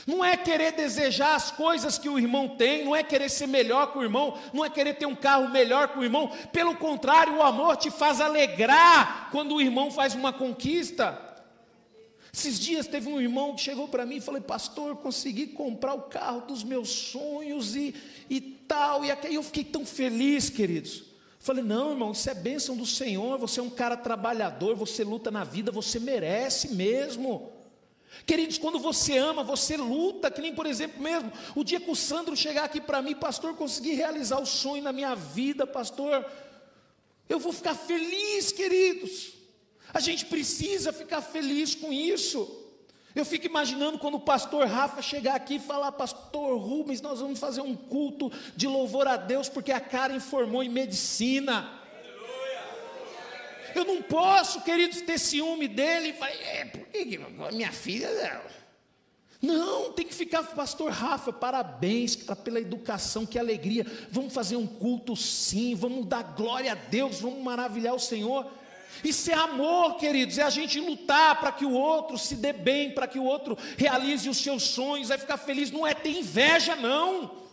Não é querer desejar as coisas que o irmão tem, não é querer ser melhor que o irmão, não é querer ter um carro melhor que o irmão. Pelo contrário, o amor te faz alegrar quando o irmão faz uma conquista. Esses dias teve um irmão que chegou para mim e falou: Pastor, consegui comprar o carro dos meus sonhos e, e tal. E aí eu fiquei tão feliz, queridos. Falei: Não, irmão, isso é bênção do Senhor. Você é um cara trabalhador, você luta na vida, você merece mesmo. Queridos, quando você ama, você luta, que nem por exemplo mesmo, o dia que o Sandro chegar aqui para mim, pastor, consegui realizar o sonho na minha vida, pastor, eu vou ficar feliz, queridos. A gente precisa ficar feliz com isso. Eu fico imaginando quando o pastor Rafa chegar aqui e falar, pastor Rubens, nós vamos fazer um culto de louvor a Deus, porque a cara informou em medicina. Eu não posso, queridos, ter ciúme dele. É, porque minha filha não. Não, tem que ficar, pastor Rafa, parabéns cara, pela educação, que alegria. Vamos fazer um culto sim, vamos dar glória a Deus, vamos maravilhar o Senhor. Isso é amor, queridos, é a gente lutar para que o outro se dê bem, para que o outro realize os seus sonhos, vai ficar feliz, não é ter inveja, não.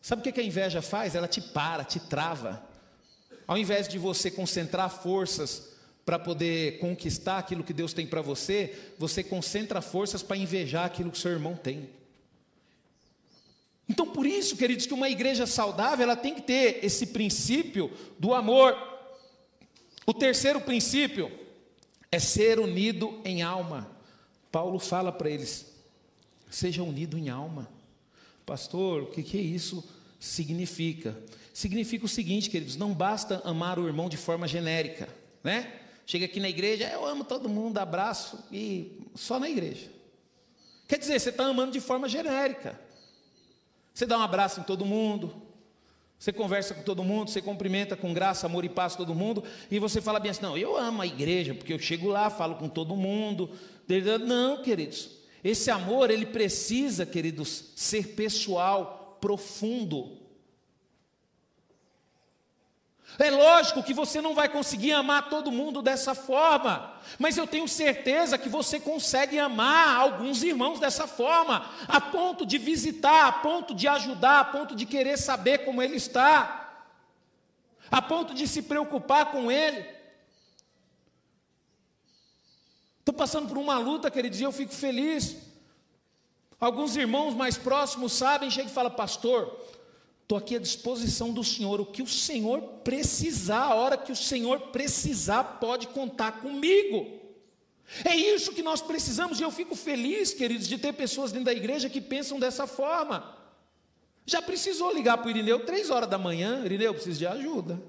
Sabe o que a inveja faz? Ela te para, te trava. Ao invés de você concentrar forças para poder conquistar aquilo que Deus tem para você, você concentra forças para invejar aquilo que seu irmão tem. Então, por isso, queridos, que uma igreja saudável, ela tem que ter esse princípio do amor. O terceiro princípio é ser unido em alma. Paulo fala para eles: seja unido em alma. Pastor, o que, que isso significa? Significa o seguinte, queridos: não basta amar o irmão de forma genérica, né? Chega aqui na igreja, eu amo todo mundo, abraço e só na igreja. Quer dizer, você está amando de forma genérica. Você dá um abraço em todo mundo, você conversa com todo mundo, você cumprimenta com graça, amor e paz todo mundo, e você fala bem assim: não, eu amo a igreja, porque eu chego lá, falo com todo mundo. Não, queridos, esse amor, ele precisa, queridos, ser pessoal, profundo. É lógico que você não vai conseguir amar todo mundo dessa forma, mas eu tenho certeza que você consegue amar alguns irmãos dessa forma, a ponto de visitar, a ponto de ajudar, a ponto de querer saber como ele está, a ponto de se preocupar com ele. Estou passando por uma luta, queridos, e eu fico feliz. Alguns irmãos mais próximos sabem, chega e fala, pastor, Estou aqui à disposição do Senhor. O que o Senhor precisar, a hora que o Senhor precisar, pode contar comigo. É isso que nós precisamos, e eu fico feliz, queridos, de ter pessoas dentro da igreja que pensam dessa forma. Já precisou ligar para o Irineu três horas da manhã, Irineu, preciso de ajuda.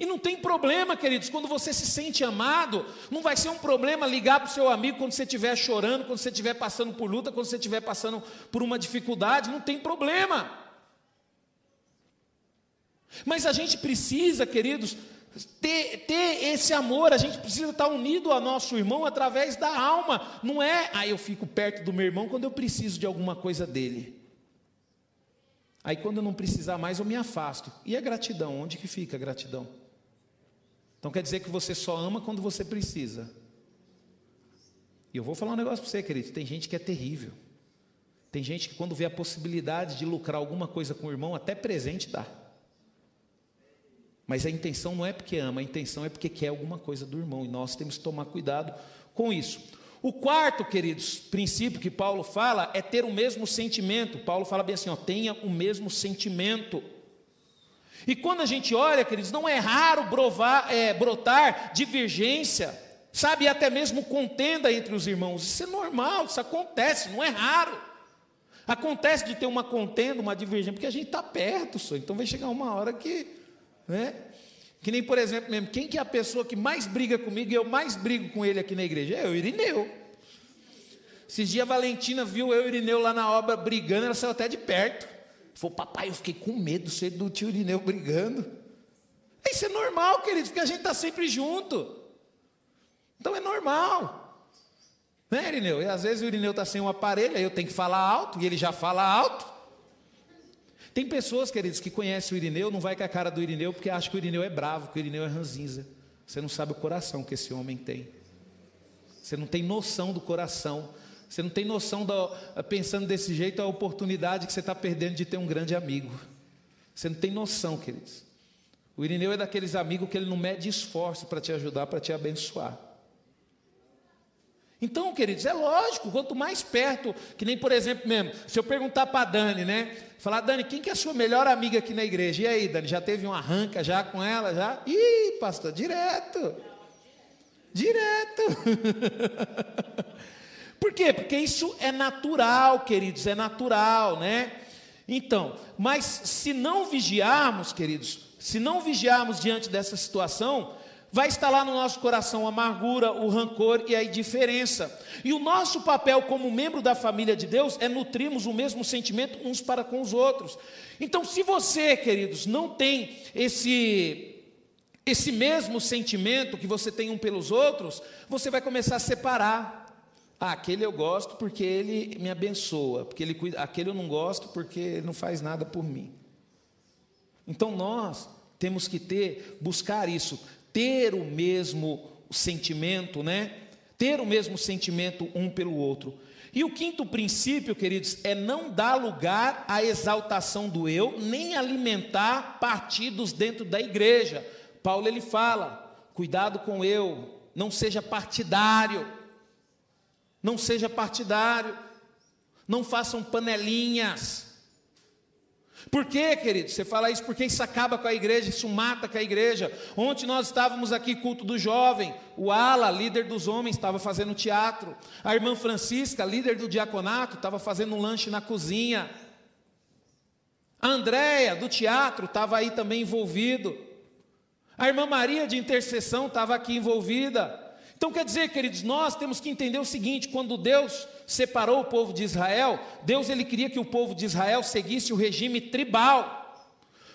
E não tem problema, queridos, quando você se sente amado, não vai ser um problema ligar para o seu amigo quando você estiver chorando, quando você estiver passando por luta, quando você estiver passando por uma dificuldade, não tem problema. Mas a gente precisa, queridos, ter, ter esse amor, a gente precisa estar unido ao nosso irmão através da alma, não é, ah, eu fico perto do meu irmão quando eu preciso de alguma coisa dele. Aí quando eu não precisar mais, eu me afasto. E a gratidão? Onde que fica a gratidão? Então quer dizer que você só ama quando você precisa. E eu vou falar um negócio para você, querido. Tem gente que é terrível. Tem gente que, quando vê a possibilidade de lucrar alguma coisa com o irmão, até presente dá. Mas a intenção não é porque ama, a intenção é porque quer alguma coisa do irmão. E nós temos que tomar cuidado com isso. O quarto, queridos, princípio que Paulo fala é ter o mesmo sentimento. Paulo fala bem assim: ó, tenha o mesmo sentimento. E quando a gente olha, queridos, não é raro brovar, é, brotar divergência, sabe, e até mesmo contenda entre os irmãos. Isso é normal, isso acontece, não é raro. Acontece de ter uma contenda, uma divergência, porque a gente está perto, só. então vai chegar uma hora que, né? Que nem, por exemplo, mesmo, quem que é a pessoa que mais briga comigo e eu mais brigo com ele aqui na igreja? É o Irineu. Esses dias a Valentina viu eu e o Irineu lá na obra brigando, ela saiu até de perto. Falou, papai, eu fiquei com medo ser do tio Irineu brigando. Isso é normal, queridos, porque a gente está sempre junto. Então é normal. Né, Irineu? E às vezes o Irineu está sem um aparelho, aí eu tenho que falar alto, e ele já fala alto. Tem pessoas, queridos, que conhecem o Irineu, não vai com a cara do Irineu, porque acham que o Irineu é bravo, que o Irineu é ranzinza. Você não sabe o coração que esse homem tem. Você não tem noção do coração você não tem noção, da, pensando desse jeito, a oportunidade que você está perdendo de ter um grande amigo. Você não tem noção, queridos. O Irineu é daqueles amigos que ele não mede esforço para te ajudar, para te abençoar. Então, queridos, é lógico, quanto mais perto, que nem por exemplo mesmo, se eu perguntar para a Dani, né? Falar, Dani, quem que é a sua melhor amiga aqui na igreja? E aí, Dani, já teve um arranca já com ela? Já? Ih, pastor, direto. Direto. Por quê? Porque isso é natural, queridos, é natural, né? Então, mas se não vigiarmos, queridos, se não vigiarmos diante dessa situação, vai estar lá no nosso coração a amargura, o rancor e a indiferença. E o nosso papel como membro da família de Deus é nutrirmos o mesmo sentimento uns para com os outros. Então, se você, queridos, não tem esse esse mesmo sentimento que você tem um pelos outros, você vai começar a separar. Ah, aquele eu gosto porque ele me abençoa, porque ele cuida, aquele eu não gosto porque ele não faz nada por mim. Então nós temos que ter, buscar isso, ter o mesmo sentimento, né? Ter o mesmo sentimento um pelo outro. E o quinto princípio, queridos, é não dar lugar à exaltação do eu, nem alimentar partidos dentro da igreja. Paulo ele fala: cuidado com eu, não seja partidário. Não seja partidário. Não façam panelinhas. Por quê, querido? Você fala isso porque isso acaba com a igreja, isso mata com a igreja. Ontem nós estávamos aqui, culto do jovem. O Ala, líder dos homens, estava fazendo teatro. A irmã Francisca, líder do diaconato, estava fazendo um lanche na cozinha. A Andréia, do teatro, estava aí também envolvido. A irmã Maria, de intercessão, estava aqui envolvida. Então quer dizer, queridos, nós temos que entender o seguinte: quando Deus separou o povo de Israel, Deus ele queria que o povo de Israel seguisse o regime tribal.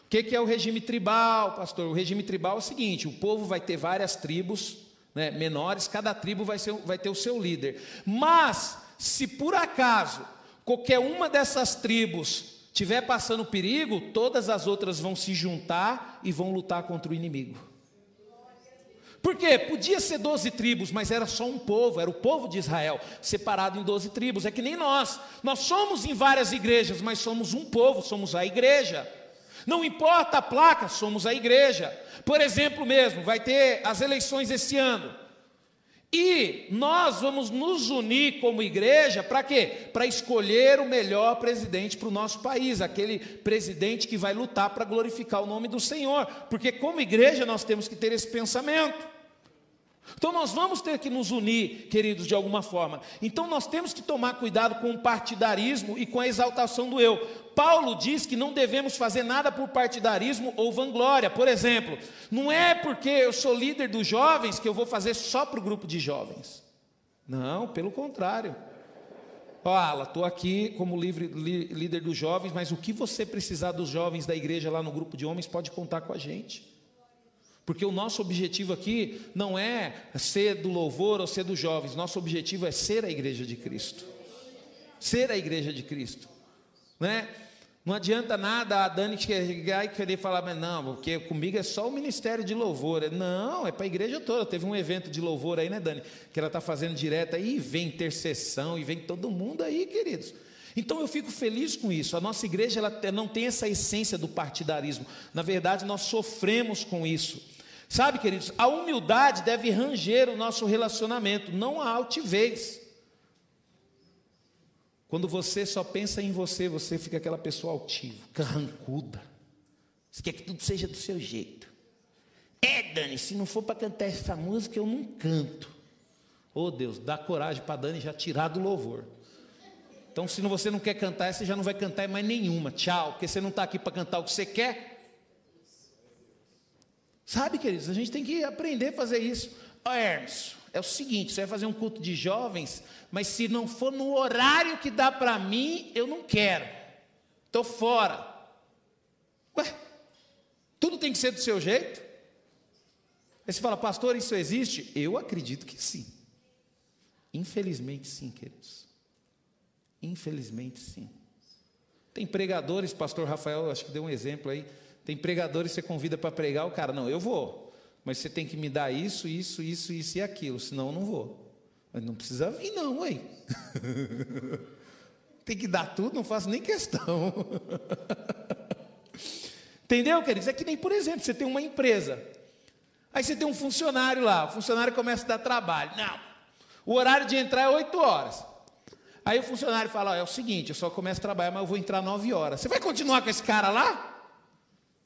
O que é o regime tribal, pastor? O regime tribal é o seguinte: o povo vai ter várias tribos né, menores, cada tribo vai, ser, vai ter o seu líder. Mas, se por acaso qualquer uma dessas tribos estiver passando perigo, todas as outras vão se juntar e vão lutar contra o inimigo. Por quê? Podia ser doze tribos, mas era só um povo, era o povo de Israel, separado em doze tribos. É que nem nós. Nós somos em várias igrejas, mas somos um povo, somos a igreja. Não importa a placa, somos a igreja. Por exemplo, mesmo, vai ter as eleições esse ano. E nós vamos nos unir como igreja para quê? Para escolher o melhor presidente para o nosso país, aquele presidente que vai lutar para glorificar o nome do Senhor, porque como igreja nós temos que ter esse pensamento. Então nós vamos ter que nos unir, queridos, de alguma forma. Então nós temos que tomar cuidado com o partidarismo e com a exaltação do eu. Paulo diz que não devemos fazer nada por partidarismo ou vanglória. Por exemplo, não é porque eu sou líder dos jovens que eu vou fazer só para o grupo de jovens. Não, pelo contrário. Fala, estou aqui como livre, li, líder dos jovens, mas o que você precisar dos jovens da igreja lá no grupo de homens, pode contar com a gente. Porque o nosso objetivo aqui não é ser do louvor ou ser dos jovens, nosso objetivo é ser a igreja de Cristo. Ser a igreja de Cristo, né? Não adianta nada a Dani chegar e querer falar, mas não, porque comigo é só o ministério de louvor. Não, é para a igreja toda. Teve um evento de louvor aí, né, Dani? Que ela está fazendo direto aí, e vem intercessão, e vem todo mundo aí, queridos. Então eu fico feliz com isso. A nossa igreja ela não tem essa essência do partidarismo. Na verdade, nós sofremos com isso. Sabe, queridos, a humildade deve ranger o nosso relacionamento, não a altivez. Quando você só pensa em você, você fica aquela pessoa altiva, carrancuda. Você quer que tudo seja do seu jeito. É, Dani, se não for para cantar essa música, eu não canto. Oh Deus, dá coragem para Dani já tirar do louvor. Então, se você não quer cantar, você já não vai cantar mais nenhuma. Tchau, porque você não está aqui para cantar o que você quer. Sabe, queridos, a gente tem que aprender a fazer isso. Ó, Hermes, é o seguinte: você vai fazer um culto de jovens, mas se não for no horário que dá para mim, eu não quero. Estou fora. Ué, tudo tem que ser do seu jeito? Aí você fala, pastor, isso existe? Eu acredito que sim. Infelizmente, sim, queridos. Infelizmente, sim. Tem pregadores, pastor Rafael, acho que deu um exemplo aí tem pregadores que você convida para pregar, o cara, não, eu vou. Mas você tem que me dar isso, isso, isso, isso e aquilo, senão eu não vou. Mas não precisa vir, não, ué. tem que dar tudo, não faço nem questão. Entendeu, queridos? É que nem, por exemplo, você tem uma empresa. Aí você tem um funcionário lá, o funcionário começa a dar trabalho. Não, o horário de entrar é 8 horas. Aí o funcionário fala: oh, é o seguinte, eu só começo a trabalhar, mas eu vou entrar 9 horas. Você vai continuar com esse cara lá?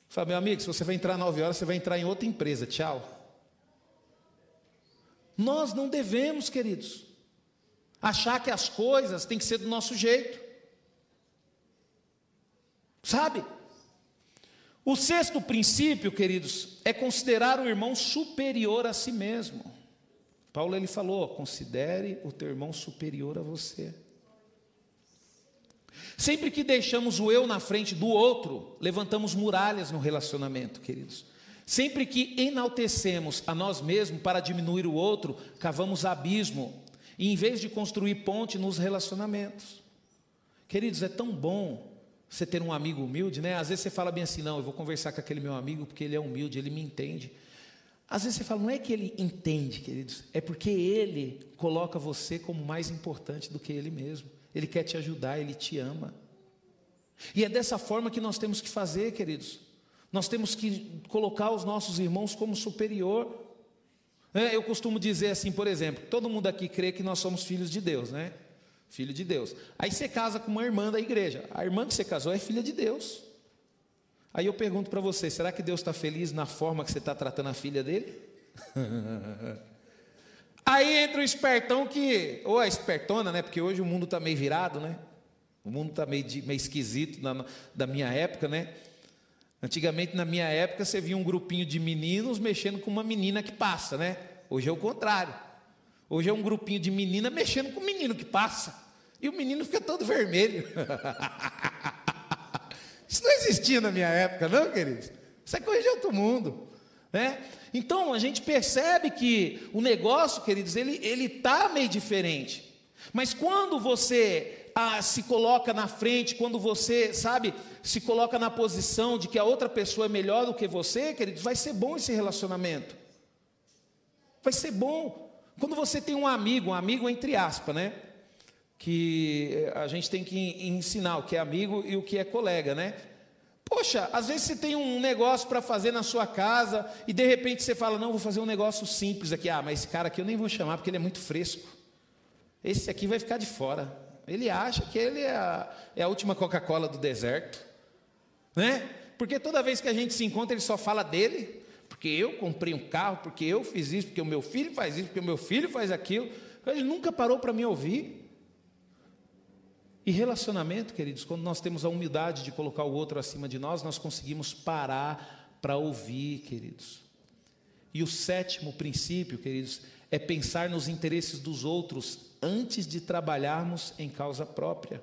Fala, meu amigo, se você vai entrar nove horas, você vai entrar em outra empresa. Tchau. Nós não devemos, queridos, achar que as coisas têm que ser do nosso jeito. Sabe? O sexto princípio, queridos, é considerar o irmão superior a si mesmo. Paulo ele falou: considere o teu irmão superior a você. Sempre que deixamos o eu na frente do outro, levantamos muralhas no relacionamento, queridos. Sempre que enaltecemos a nós mesmos para diminuir o outro, cavamos abismo, e em vez de construir ponte nos relacionamentos. Queridos, é tão bom você ter um amigo humilde, né? Às vezes você fala bem assim: não, eu vou conversar com aquele meu amigo porque ele é humilde, ele me entende. Às vezes você fala, não é que ele entende, queridos, é porque ele coloca você como mais importante do que ele mesmo. Ele quer te ajudar, ele te ama. E é dessa forma que nós temos que fazer, queridos. Nós temos que colocar os nossos irmãos como superior. É, eu costumo dizer assim, por exemplo, todo mundo aqui crê que nós somos filhos de Deus, né? Filho de Deus. Aí você casa com uma irmã da igreja. A irmã que você casou é filha de Deus. Aí eu pergunto para você: será que Deus está feliz na forma que você está tratando a filha dele? Aí entra o espertão que, ou a espertona, né? Porque hoje o mundo está meio virado, né? O mundo está meio, meio esquisito na, da minha época, né? Antigamente, na minha época, você via um grupinho de meninos mexendo com uma menina que passa, né? Hoje é o contrário. Hoje é um grupinho de menina mexendo com o menino que passa. E o menino fica todo vermelho. Isso não existia na minha época, não, queridos? Isso é coisa de outro mundo. Né? Então a gente percebe que o negócio, queridos, ele ele está meio diferente. Mas quando você ah, se coloca na frente, quando você, sabe, se coloca na posição de que a outra pessoa é melhor do que você, queridos, vai ser bom esse relacionamento. Vai ser bom. Quando você tem um amigo, um amigo entre aspas, né? Que a gente tem que ensinar o que é amigo e o que é colega, né? Poxa, às vezes você tem um negócio para fazer na sua casa e de repente você fala: Não, vou fazer um negócio simples aqui. Ah, mas esse cara aqui eu nem vou chamar porque ele é muito fresco. Esse aqui vai ficar de fora. Ele acha que ele é a, é a última Coca-Cola do deserto, né? Porque toda vez que a gente se encontra, ele só fala dele, porque eu comprei um carro, porque eu fiz isso, porque o meu filho faz isso, porque o meu filho faz aquilo. Ele nunca parou para me ouvir. E relacionamento, queridos, quando nós temos a humildade de colocar o outro acima de nós, nós conseguimos parar para ouvir, queridos. E o sétimo princípio, queridos, é pensar nos interesses dos outros antes de trabalharmos em causa própria.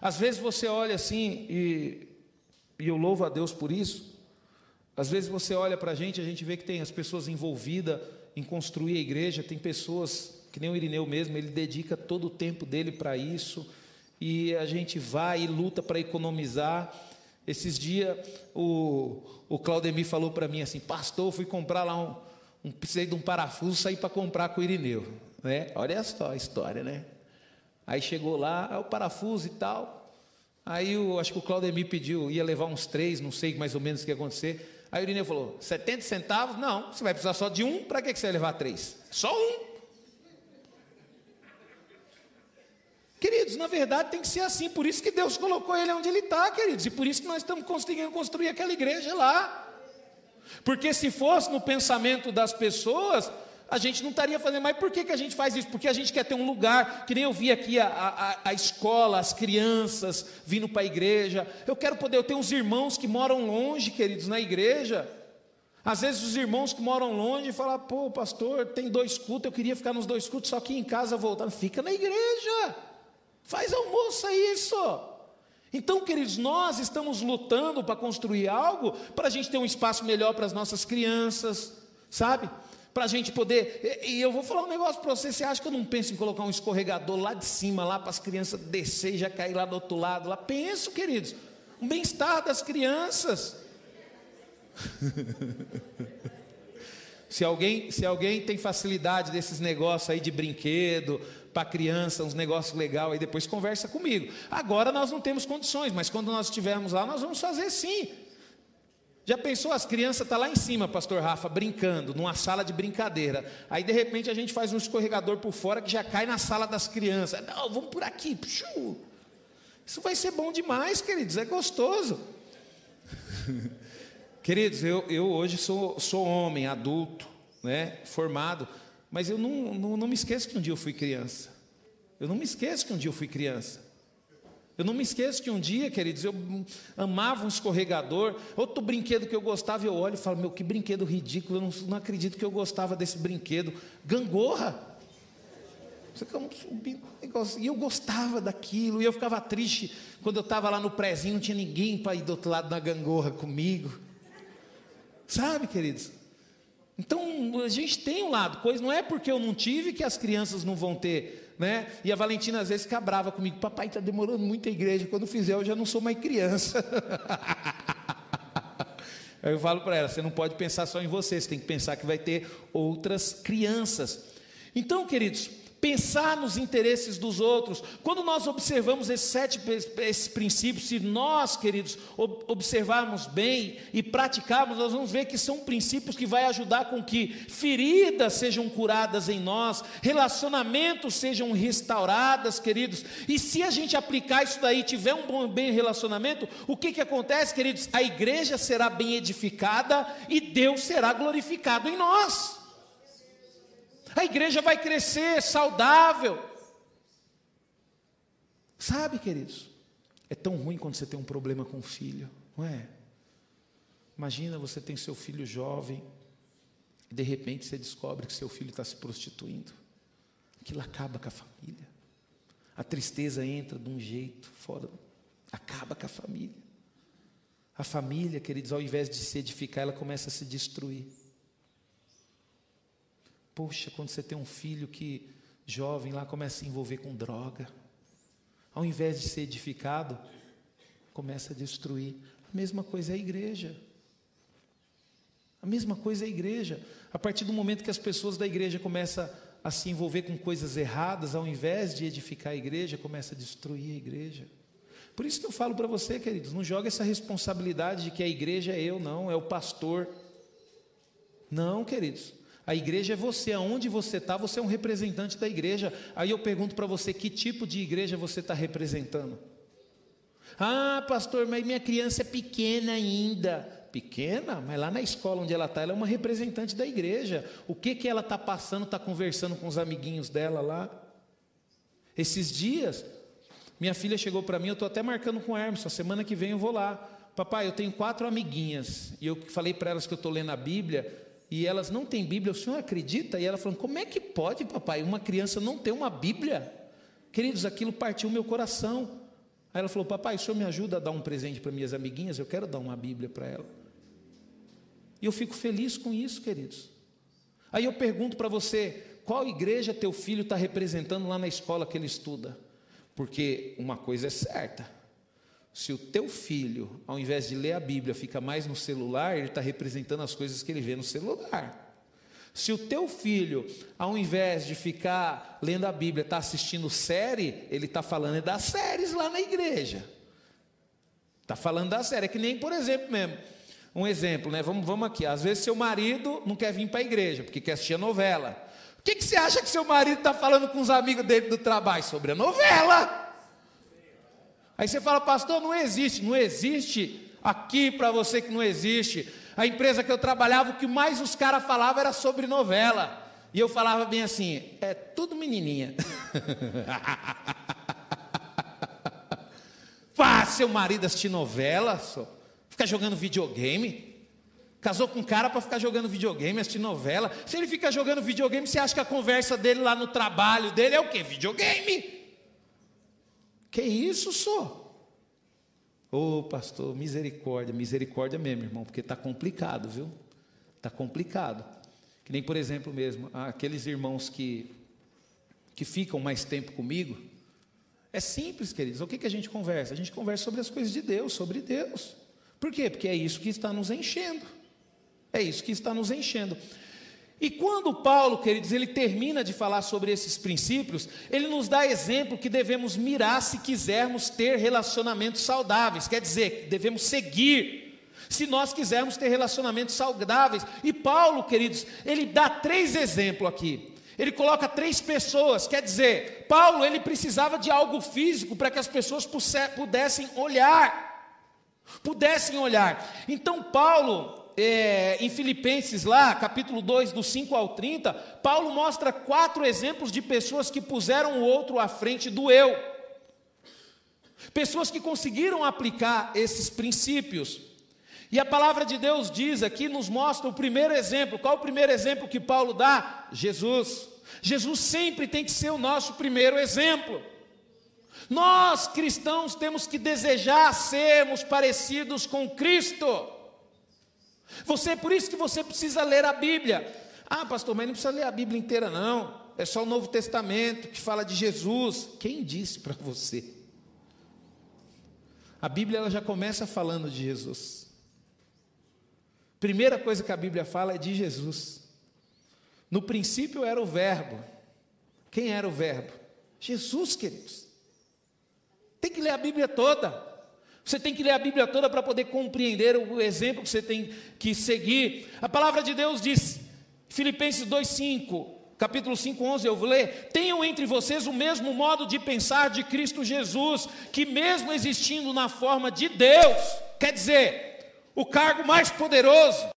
Às vezes você olha assim, e, e eu louvo a Deus por isso. Às vezes você olha para a gente, a gente vê que tem as pessoas envolvidas em construir a igreja, tem pessoas, que nem o Irineu mesmo, ele dedica todo o tempo dele para isso, e a gente vai e luta para economizar. Esses dias o, o Claudemir falou para mim assim, pastor, fui comprar lá um, um precisei de um parafuso, saí para comprar com o Irineu. Né? Olha só a história, né? Aí chegou lá, o parafuso e tal. Aí eu acho que o Claudemir pediu, ia levar uns três, não sei mais ou menos o que ia acontecer. Aí o Irineu falou: 70 centavos? Não, você vai precisar só de um, para que você vai levar três? Só um. Queridos, na verdade tem que ser assim, por isso que Deus colocou ele onde ele está, queridos, e por isso que nós estamos conseguindo construir aquela igreja lá. Porque se fosse no pensamento das pessoas, a gente não estaria fazendo, mas por que, que a gente faz isso? Porque a gente quer ter um lugar, que nem eu vi aqui a, a, a escola, as crianças vindo para a igreja. Eu quero poder, eu tenho uns irmãos que moram longe, queridos, na igreja. Às vezes os irmãos que moram longe falam, pô, pastor, tem dois cultos, eu queria ficar nos dois cultos, só que em casa voltando. Fica na igreja. Faz almoço é isso. Então, queridos, nós estamos lutando para construir algo para a gente ter um espaço melhor para as nossas crianças, sabe? Para a gente poder. E eu vou falar um negócio para você. Você acha que eu não penso em colocar um escorregador lá de cima, lá para as crianças descer e já cair lá do outro lado? Lá penso, queridos. O bem-estar das crianças. se alguém, se alguém tem facilidade desses negócios aí de brinquedo, para criança, uns negócios legais, aí depois conversa comigo. Agora nós não temos condições, mas quando nós estivermos lá, nós vamos fazer sim. Já pensou, as crianças estão tá lá em cima, pastor Rafa, brincando, numa sala de brincadeira. Aí de repente a gente faz um escorregador por fora que já cai na sala das crianças. Não, vamos por aqui. Isso vai ser bom demais, queridos, é gostoso. queridos, eu, eu hoje sou, sou homem, adulto, né, formado. Mas eu não, não, não me esqueço que um dia eu fui criança. Eu não me esqueço que um dia eu fui criança. Eu não me esqueço que um dia, queridos, eu amava um escorregador. Outro brinquedo que eu gostava, eu olho e falo: Meu, que brinquedo ridículo, eu não, não acredito que eu gostava desse brinquedo. Gangorra. E eu gostava daquilo, e eu ficava triste quando eu estava lá no prézinho, não tinha ninguém para ir do outro lado da gangorra comigo. Sabe, queridos? Então, a gente tem um lado, coisa não é porque eu não tive que as crianças não vão ter, né? E a Valentina às vezes fica brava comigo, papai está demorando muito a igreja, quando fizer eu já não sou mais criança. Aí eu falo para ela, você não pode pensar só em você, você tem que pensar que vai ter outras crianças. Então, queridos, pensar nos interesses dos outros. Quando nós observamos esses sete esses princípios, se nós, queridos, observarmos bem e praticarmos, nós vamos ver que são princípios que vai ajudar com que feridas sejam curadas em nós, relacionamentos sejam restauradas, queridos. E se a gente aplicar isso daí, tiver um bom bem relacionamento, o que que acontece, queridos? A igreja será bem edificada e Deus será glorificado em nós. A igreja vai crescer saudável. Sabe, queridos? É tão ruim quando você tem um problema com o filho, não é? Imagina você tem seu filho jovem e de repente você descobre que seu filho está se prostituindo. Aquilo acaba com a família. A tristeza entra de um jeito fora, acaba com a família. A família, queridos, ao invés de se edificar, ela começa a se destruir. Poxa, quando você tem um filho que jovem lá começa a se envolver com droga, ao invés de ser edificado, começa a destruir. A mesma coisa é a igreja. A mesma coisa é a igreja. A partir do momento que as pessoas da igreja começam a se envolver com coisas erradas, ao invés de edificar a igreja, começa a destruir a igreja. Por isso que eu falo para você, queridos, não joga essa responsabilidade de que a igreja é eu, não, é o pastor. Não, queridos. A igreja é você, aonde você está, você é um representante da igreja. Aí eu pergunto para você: que tipo de igreja você está representando? Ah, pastor, mas minha criança é pequena ainda. Pequena, mas lá na escola onde ela está, ela é uma representante da igreja. O que, que ela está passando, está conversando com os amiguinhos dela lá? Esses dias, minha filha chegou para mim, eu estou até marcando com o Hermes, a semana que vem eu vou lá. Papai, eu tenho quatro amiguinhas, e eu falei para elas que eu estou lendo a Bíblia, e elas não têm Bíblia, o senhor acredita? E ela falou: como é que pode, papai, uma criança não ter uma Bíblia? Queridos, aquilo partiu meu coração. Aí ela falou: papai, o senhor me ajuda a dar um presente para minhas amiguinhas? Eu quero dar uma Bíblia para ela. E eu fico feliz com isso, queridos. Aí eu pergunto para você: qual igreja teu filho está representando lá na escola que ele estuda? Porque uma coisa é certa se o teu filho, ao invés de ler a Bíblia, fica mais no celular, ele está representando as coisas que ele vê no celular. Se o teu filho, ao invés de ficar lendo a Bíblia, está assistindo série, ele está falando das séries lá na igreja. Está falando da série. É que nem, por exemplo, mesmo. Um exemplo, né? Vamos, vamos aqui. Às vezes seu marido não quer vir para a igreja, porque quer assistir a novela. O que, que você acha que seu marido está falando com os amigos dele do trabalho? Sobre a novela. Aí você fala, pastor, não existe. Não existe aqui para você que não existe. A empresa que eu trabalhava, o que mais os caras falavam era sobre novela. E eu falava bem assim: é tudo menininha. Faz seu marido assistir novela, só. ficar jogando videogame. Casou com um cara para ficar jogando videogame, assistir novela. Se ele fica jogando videogame, você acha que a conversa dele lá no trabalho dele é o quê? Videogame. Que isso, só? Ô oh, pastor, misericórdia, misericórdia mesmo, irmão, porque está complicado, viu? Está complicado. Que nem, por exemplo, mesmo, aqueles irmãos que, que ficam mais tempo comigo. É simples, queridos. O que, que a gente conversa? A gente conversa sobre as coisas de Deus, sobre Deus. Por quê? Porque é isso que está nos enchendo. É isso que está nos enchendo. E quando Paulo, queridos, ele termina de falar sobre esses princípios, ele nos dá exemplo que devemos mirar se quisermos ter relacionamentos saudáveis, quer dizer, devemos seguir se nós quisermos ter relacionamentos saudáveis. E Paulo, queridos, ele dá três exemplos aqui. Ele coloca três pessoas, quer dizer, Paulo ele precisava de algo físico para que as pessoas pudessem olhar, pudessem olhar. Então Paulo é, em Filipenses, lá, capítulo 2, do 5 ao 30, Paulo mostra quatro exemplos de pessoas que puseram o outro à frente do eu. Pessoas que conseguiram aplicar esses princípios. E a palavra de Deus diz aqui, nos mostra o primeiro exemplo. Qual o primeiro exemplo que Paulo dá? Jesus. Jesus sempre tem que ser o nosso primeiro exemplo. Nós cristãos temos que desejar sermos parecidos com Cristo. Você, por isso que você precisa ler a Bíblia. Ah, pastor, mas não precisa ler a Bíblia inteira, não. É só o Novo Testamento que fala de Jesus. Quem disse para você? A Bíblia ela já começa falando de Jesus. Primeira coisa que a Bíblia fala é de Jesus. No princípio era o Verbo. Quem era o Verbo? Jesus, queridos. Tem que ler a Bíblia toda. Você tem que ler a Bíblia toda para poder compreender o exemplo que você tem que seguir. A palavra de Deus diz, Filipenses 2,5, capítulo 5, 11, eu vou ler. Tenham entre vocês o mesmo modo de pensar de Cristo Jesus, que mesmo existindo na forma de Deus, quer dizer, o cargo mais poderoso,